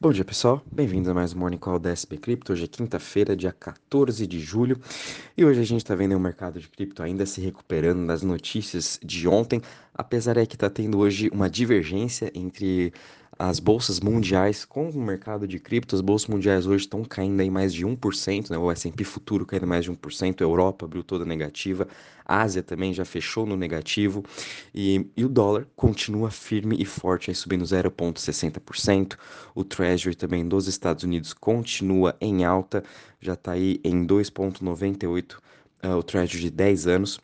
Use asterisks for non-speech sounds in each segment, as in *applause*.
Bom dia pessoal, bem-vindos a mais um Morning Call da SP Crypto. Hoje é quinta-feira, dia 14 de julho, e hoje a gente está vendo o mercado de cripto ainda se recuperando das notícias de ontem, apesar é que está tendo hoje uma divergência entre as bolsas mundiais com o mercado de cripto, as bolsas mundiais hoje estão caindo aí mais de 1%, né? o S&P futuro caindo mais de 1%, a Europa abriu toda negativa, a Ásia também já fechou no negativo, e, e o dólar continua firme e forte, aí subindo 0,60%, o Treasury também dos Estados Unidos continua em alta, já está aí em 2,98%, uh, o Treasury de 10 anos,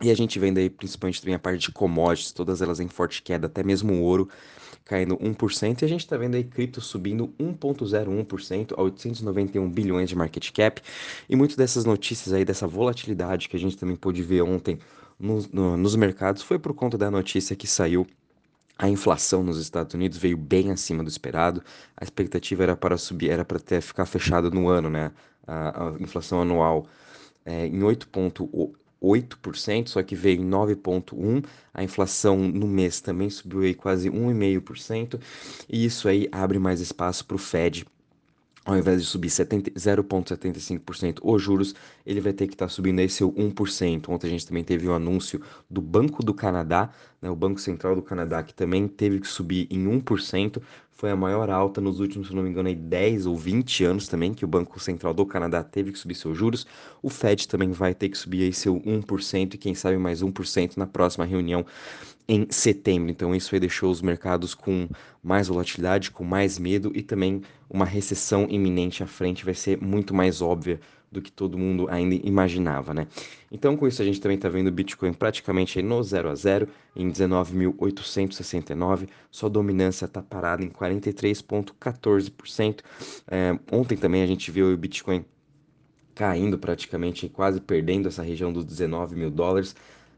e a gente vendo aí principalmente também a parte de commodities, todas elas em forte queda, até mesmo o ouro caindo 1%, e a gente está vendo aí cripto subindo 1,01% a 891 bilhões de market cap, e muitas dessas notícias aí, dessa volatilidade que a gente também pôde ver ontem no, no, nos mercados, foi por conta da notícia que saiu a inflação nos Estados Unidos veio bem acima do esperado. A expectativa era para subir, era para ter ficar fechado no ano, né? A, a inflação anual é, em 8,8 8%, só que veio em 9,1%. A inflação no mês também subiu aí quase 1,5%. E isso aí abre mais espaço para o Fed ao invés de subir 0,75% os juros, ele vai ter que estar tá subindo aí seu 1%. Ontem a gente também teve o um anúncio do Banco do Canadá, né, o Banco Central do Canadá, que também teve que subir em 1%. Foi a maior alta nos últimos, se não me engano, aí 10 ou 20 anos também, que o Banco Central do Canadá teve que subir seus juros. O Fed também vai ter que subir aí seu 1% e quem sabe mais 1% na próxima reunião em setembro. Então isso aí deixou os mercados com mais volatilidade, com mais medo e também uma recessão iminente à frente vai ser muito mais óbvia do que todo mundo ainda imaginava, né? Então com isso a gente também está vendo o Bitcoin praticamente no 0 a 0 em 19.869, sua dominância está parada em 43,14%. É, ontem também a gente viu o Bitcoin caindo praticamente, quase perdendo essa região dos 19 mil dólares.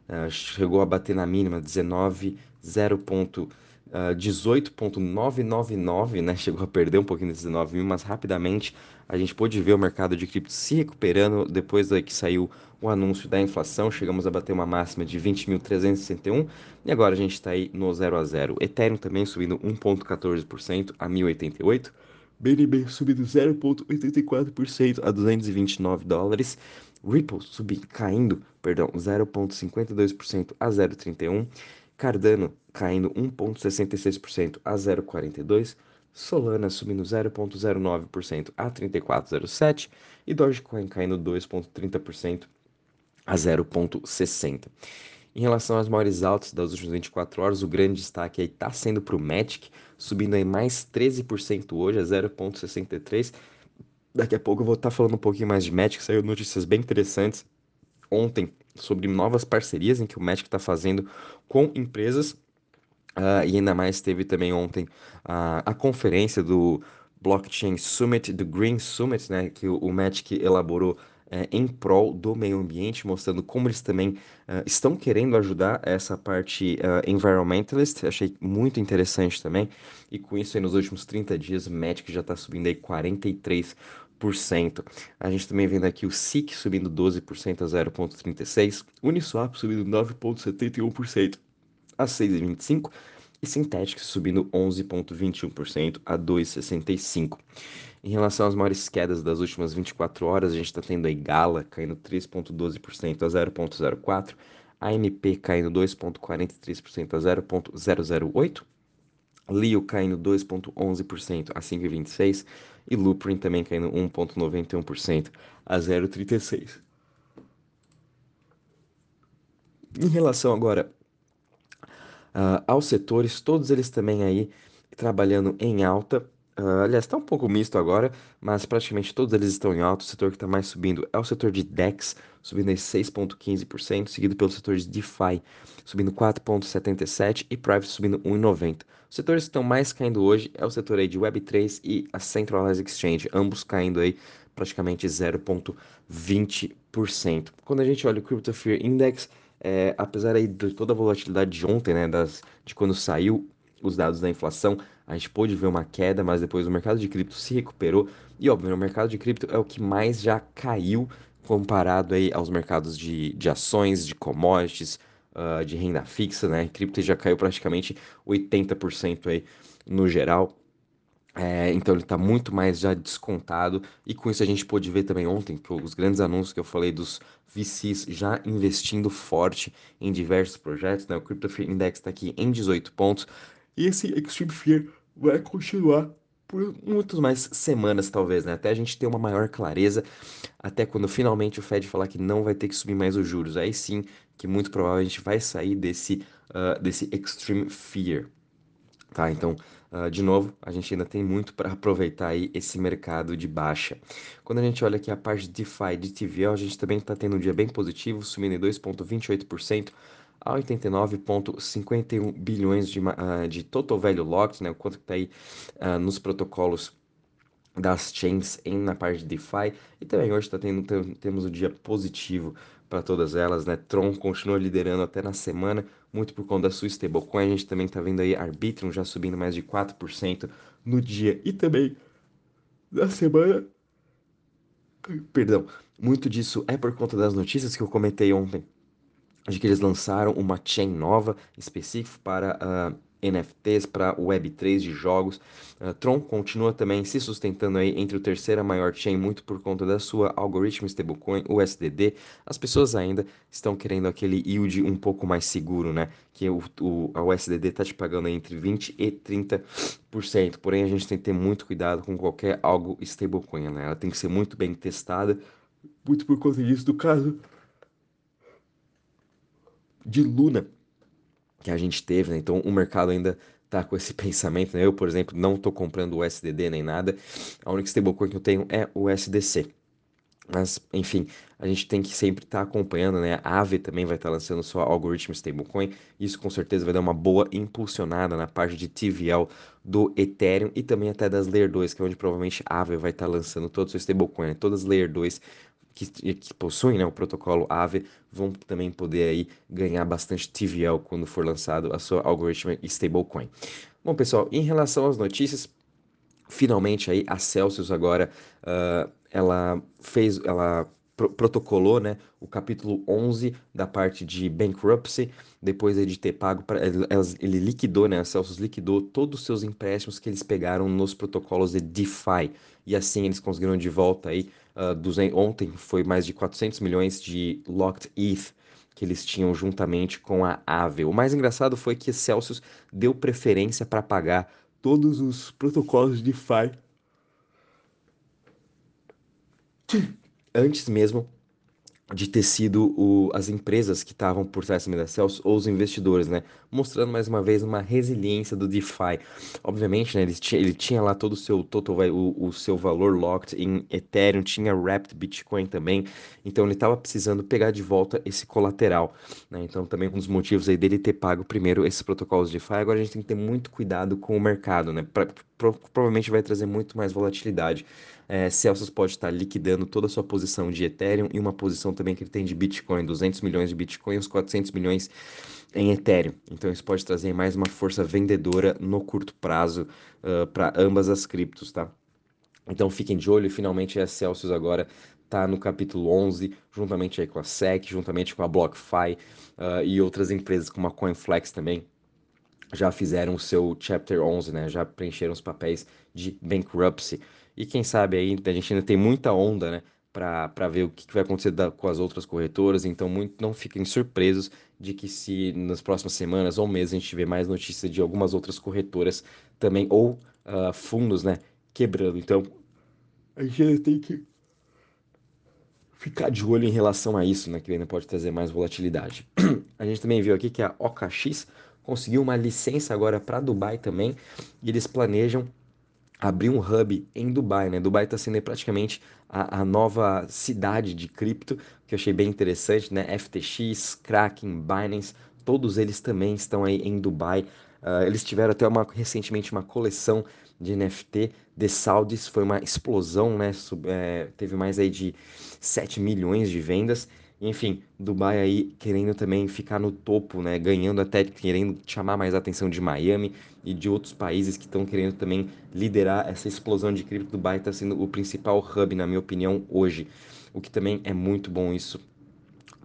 Uh, chegou a bater na mínima 19, 0.18.999, né? *laughs* Chegou a perder um pouquinho desses 19 mil, mas rapidamente a gente pôde ver o mercado de cripto se recuperando depois que saiu o anúncio da inflação. Chegamos a bater uma máxima de 20.361 e agora a gente está aí no 0 a 0. Ethereum também subindo 1,14% a 1088. BNB subindo 0,84% a 229 dólares. Ripple subindo, caindo, perdão, 0,52% a 0,31%. Cardano caindo 1,66% a 0,42%. Solana subindo 0,09% a 34,07% e Dogecoin caindo 2,30% a 0,60%. Em relação às maiores altas das últimas 24 horas, o grande destaque aí está sendo para o Matic, subindo aí mais 13% hoje a 0,63%. Daqui a pouco eu vou estar tá falando um pouquinho mais de Magic, saiu notícias bem interessantes ontem sobre novas parcerias em que o Magic está fazendo com empresas. Uh, e ainda mais teve também ontem uh, a conferência do Blockchain Summit, do Green Summit, né, que o, Magic elaborou é, em prol do meio ambiente, mostrando como eles também uh, estão querendo ajudar essa parte uh, environmentalist. Achei muito interessante também. E com isso, aí, nos últimos 30 dias, o Magic já está subindo aí 43%. A gente também vendo aqui o SIC subindo 12% a 0,36%, Uniswap subindo 9,71% a 6,25% e Synthetics subindo 11,21% a 2,65%. Em relação às maiores quedas das últimas 24 horas, a gente está tendo aí Gala caindo 3,12% a 0,04%, AMP caindo 2,43% a 0,008%, Leo caindo 2,11% a 5,26% e Loopring também caindo 1,91% a 0,36%. Em relação agora uh, aos setores, todos eles também aí trabalhando em alta. Uh, aliás, está um pouco misto agora, mas praticamente todos eles estão em alta. O setor que está mais subindo é o setor de DEX, subindo em 6,15%, seguido pelo setor de DeFi, subindo 4,77% e Private subindo 1,90%. Os setores que estão mais caindo hoje é o setor aí de Web3 e a Centralized Exchange, ambos caindo aí praticamente 0,20%. Quando a gente olha o Crypto Fear Index, é, apesar aí de toda a volatilidade de ontem, né, das, de quando saiu os dados da inflação, a gente pôde ver uma queda, mas depois o mercado de cripto se recuperou. E óbvio, o mercado de cripto é o que mais já caiu comparado aí aos mercados de, de ações, de commodities, uh, de renda fixa, né? Cripto já caiu praticamente 80% aí no geral. É, então ele está muito mais já descontado e com isso a gente pôde ver também ontem que os grandes anúncios que eu falei dos VCs já investindo forte em diversos projetos, né? O Crypto Fear Index está aqui em 18 pontos e esse Extreme Fear vai continuar por muitas mais semanas talvez, né? Até a gente ter uma maior clareza, até quando finalmente o Fed falar que não vai ter que subir mais os juros, aí sim que muito provavelmente a gente vai sair desse, uh, desse Extreme Fear. Tá, então, uh, de novo, a gente ainda tem muito para aproveitar aí esse mercado de baixa. Quando a gente olha aqui a parte de DeFi de TVL, a gente também está tendo um dia bem positivo, subindo em 2,28% a 89,51 bilhões de, uh, de total value locked, né, o quanto que está aí uh, nos protocolos das chains em, na parte de DeFi. E também hoje tá tendo, temos um dia positivo para todas elas, né? Tron continua liderando até na semana, muito por conta da sua stablecoin. A gente também tá vendo aí Arbitrum já subindo mais de 4% no dia e também na semana. Perdão, muito disso é por conta das notícias que eu comentei ontem, de que eles lançaram uma chain nova específica para uh, NFTs para Web3 de jogos. Uh, Tron continua também se sustentando aí entre o terceira maior chain, muito por conta da sua algoritmo stablecoin, USDD. As pessoas ainda estão querendo aquele yield um pouco mais seguro, né? Que o, o, a USDD está te pagando entre 20% e 30%. Porém, a gente tem que ter muito cuidado com qualquer algo stablecoin, né? Ela tem que ser muito bem testada, muito por conta disso, do caso de Luna que a gente teve, né? Então o mercado ainda tá com esse *laughs* pensamento, né? Eu, por exemplo, não tô comprando o SDD nem nada. A única stablecoin que eu tenho é o SDC. Mas, enfim, a gente tem que sempre estar tá acompanhando, né? A Aave também vai estar tá lançando sua algoritmo stablecoin. Isso com certeza vai dar uma boa impulsionada na parte de TVL do Ethereum e também até das Layer 2, que é onde provavelmente a Aave vai estar tá lançando todo o seu stablecoin. Né? Todas as Layer 2 que, que possuem né, o protocolo Aave vão também poder aí ganhar bastante TVL quando for lançado a sua algoritmo stablecoin. Bom, pessoal, em relação às notícias, finalmente aí a Celsius agora uh, ela fez, ela protocolou né, o capítulo 11 da parte de bankruptcy, depois de ter pago, pra, ele liquidou, né, a Celsius liquidou todos os seus empréstimos que eles pegaram nos protocolos de DeFi, e assim eles conseguiram de volta aí, uh, dos, ontem foi mais de 400 milhões de locked ETH, que eles tinham juntamente com a Aave. O mais engraçado foi que Celsius deu preferência para pagar todos os protocolos de DeFi antes mesmo de ter sido o, as empresas que estavam por trás da Celsius ou os investidores, né? Mostrando mais uma vez uma resiliência do DeFi. Obviamente, né, ele, tinha, ele tinha lá todo o seu total, o, o seu valor locked em Ethereum, tinha Wrapped Bitcoin também, então ele estava precisando pegar de volta esse colateral, né? Então também um dos motivos aí dele ter pago primeiro esses protocolos de DeFi. Agora a gente tem que ter muito cuidado com o mercado, né? Pra, pro, provavelmente vai trazer muito mais volatilidade é, Celsius pode estar liquidando toda a sua posição de Ethereum e uma posição também que ele tem de Bitcoin, 200 milhões de Bitcoin uns 400 milhões em Ethereum. Então isso pode trazer mais uma força vendedora no curto prazo uh, para ambas as criptos, tá? Então fiquem de olho, finalmente a Celsius agora está no capítulo 11, juntamente aí com a SEC, juntamente com a BlockFi uh, e outras empresas como a CoinFlex também já fizeram o seu Chapter 11, né? Já preencheram os papéis de bankruptcy. E quem sabe aí, a gente ainda tem muita onda, né? Para ver o que, que vai acontecer da, com as outras corretoras, então muito, não fiquem surpresos de que se nas próximas semanas ou meses a gente tiver mais notícias de algumas outras corretoras também, ou uh, fundos, né, quebrando. Então, a gente tem que ficar de olho em relação a isso, né, que ainda pode trazer mais volatilidade. *clears throat* a gente também viu aqui que a OKX conseguiu uma licença agora para Dubai também, e eles planejam abrir um hub em Dubai, né? Dubai está sendo praticamente a, a, nova cidade de cripto, que eu achei bem interessante, né? FTX, Kraken, Binance, todos eles também estão aí em Dubai. Uh, eles tiveram até uma, recentemente uma coleção de NFT de Saudis, foi uma explosão, né? Sub, é, teve mais aí de 7 milhões de vendas. Enfim, Dubai aí querendo também ficar no topo, né? Ganhando até, querendo chamar mais a atenção de Miami e de outros países que estão querendo também liderar essa explosão de cripto. Dubai está sendo o principal hub, na minha opinião, hoje. O que também é muito bom isso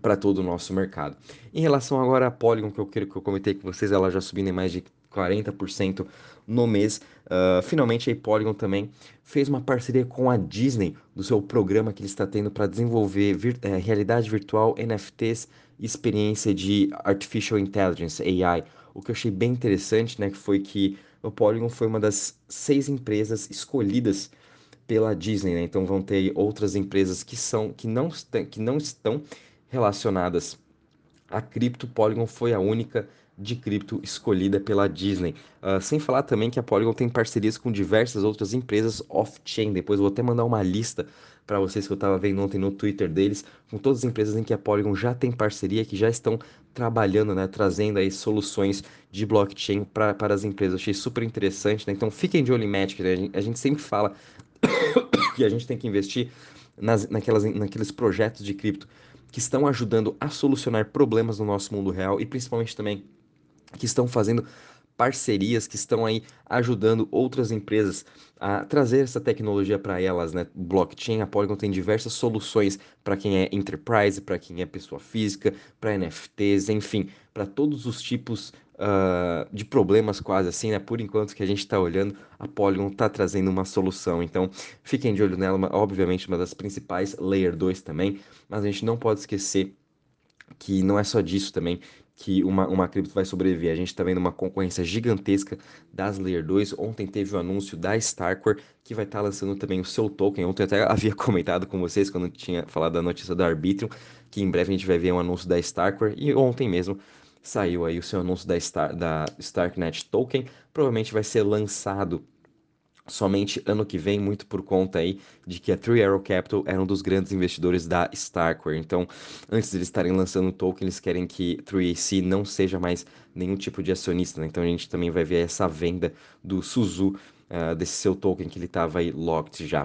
para todo o nosso mercado. Em relação agora à Polygon, que eu quero que eu comentei com vocês, ela já subindo em mais de 40% no mês. Uh, finalmente a Polygon também fez uma parceria com a Disney do seu programa que ele está tendo para desenvolver é, realidade virtual, NFTs e experiência de Artificial Intelligence, AI. O que eu achei bem interessante, né, que foi que o Polygon foi uma das seis empresas escolhidas pela Disney, né? Então vão ter outras empresas que são que não, que não estão relacionadas a cripto. Polygon foi a única de cripto escolhida pela Disney. Uh, sem falar também que a Polygon tem parcerias com diversas outras empresas off-chain. Depois vou até mandar uma lista para vocês que eu estava vendo ontem no Twitter deles, com todas as empresas em que a Polygon já tem parceria, que já estão trabalhando, né, trazendo aí soluções de blockchain pra, para as empresas. Achei super interessante, né? Então fiquem de olho em Magic, né? a, gente, a gente sempre fala *coughs* que a gente tem que investir nas, naquelas, naqueles projetos de cripto que estão ajudando a solucionar problemas no nosso mundo real e principalmente também que estão fazendo parcerias que estão aí ajudando outras empresas a trazer essa tecnologia para elas, né? Blockchain, a Polygon tem diversas soluções para quem é enterprise, para quem é pessoa física, para NFTs, enfim, para todos os tipos uh, de problemas quase assim, né? Por enquanto que a gente está olhando, a Polygon está trazendo uma solução. Então, fiquem de olho nela, obviamente uma das principais, Layer 2 também, mas a gente não pode esquecer que não é só disso também que uma, uma cripto vai sobreviver. A gente está vendo uma concorrência gigantesca das Layer 2. Ontem teve o anúncio da Starkware, que vai estar tá lançando também o seu token. Ontem eu até *laughs* havia comentado com vocês, quando tinha falado da notícia da Arbitrum, que em breve a gente vai ver um anúncio da Starkware. E ontem mesmo saiu aí o seu anúncio da, Star, da Starknet Token. Provavelmente vai ser lançado somente ano que vem, muito por conta aí de que a Three Arrow Capital era um dos grandes investidores da Starkware. Então, antes de eles estarem lançando o token, eles querem que 3AC não seja mais nenhum tipo de acionista. Né? Então, a gente também vai ver essa venda do Suzu, uh, desse seu token que ele estava aí locked já.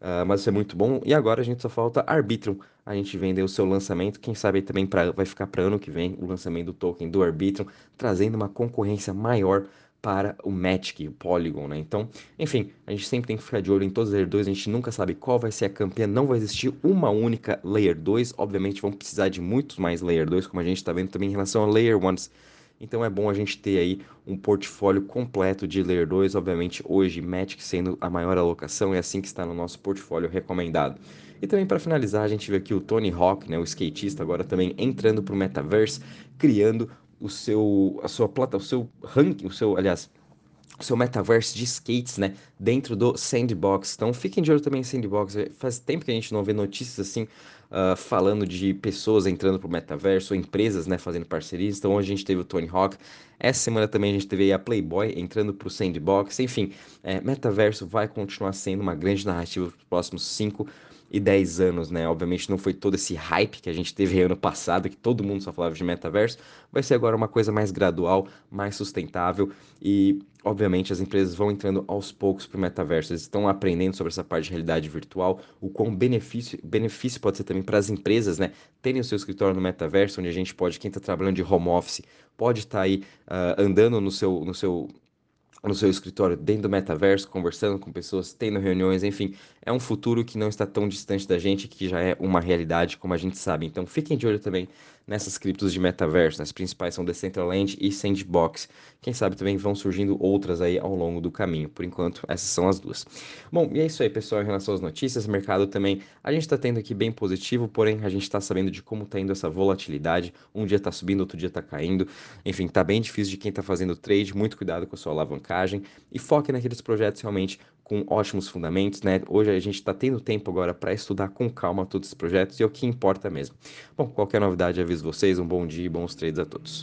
Uh, mas isso é muito bom. E agora a gente só falta Arbitrum. A gente vende o seu lançamento. Quem sabe também pra, vai ficar para ano que vem o lançamento do token do Arbitrum, trazendo uma concorrência maior para o Magic, o Polygon, né? Então, enfim, a gente sempre tem que ficar de olho em todos os Layer 2, a gente nunca sabe qual vai ser a campeã, não vai existir uma única Layer 2, obviamente vão precisar de muitos mais Layer 2, como a gente está vendo também em relação a Layer 1s. Então é bom a gente ter aí um portfólio completo de Layer 2, obviamente hoje Magic sendo a maior alocação, é assim que está no nosso portfólio recomendado. E também para finalizar, a gente vê aqui o Tony Hawk, né, o skatista, agora também entrando para o Metaverse, criando o seu, a sua plata, o seu ranking, o seu, aliás, o seu metaverse de skates, né, dentro do Sandbox. Então fiquem de olho também em Sandbox. Faz tempo que a gente não vê notícias assim uh, falando de pessoas entrando pro metaverso, empresas, né, fazendo parcerias. Então hoje a gente teve o Tony Hawk. Essa semana também a gente teve a Playboy entrando pro Sandbox. Enfim, é, metaverso vai continuar sendo uma grande narrativa para os próximos 5 e 10 anos, né? Obviamente não foi todo esse hype que a gente teve ano passado, que todo mundo só falava de metaverso, vai ser agora uma coisa mais gradual, mais sustentável e, obviamente, as empresas vão entrando aos poucos para o metaverso. Eles estão aprendendo sobre essa parte de realidade virtual, o quão benefício, benefício pode ser também para as empresas, né? Terem o seu escritório no metaverso, onde a gente pode, quem está trabalhando de home office, pode estar tá aí uh, andando no seu, no seu no seu escritório dentro do metaverso, conversando com pessoas, tendo reuniões, enfim, é um futuro que não está tão distante da gente, que já é uma realidade, como a gente sabe. Então fiquem de olho também nessas criptos de metaverso, as principais são Decentraland e Sandbox. Quem sabe também vão surgindo outras aí ao longo do caminho. Por enquanto, essas são as duas. Bom, e é isso aí, pessoal, em relação às notícias, mercado também, a gente está tendo aqui bem positivo, porém a gente está sabendo de como está indo essa volatilidade. Um dia está subindo, outro dia está caindo. Enfim, está bem difícil de quem está fazendo trade, muito cuidado com a sua alavancagem e foque naqueles projetos realmente com ótimos fundamentos, né? Hoje a gente está tendo tempo agora para estudar com calma todos os projetos e é o que importa mesmo. Bom, qualquer novidade aviso vocês, um bom dia e bons trades a todos.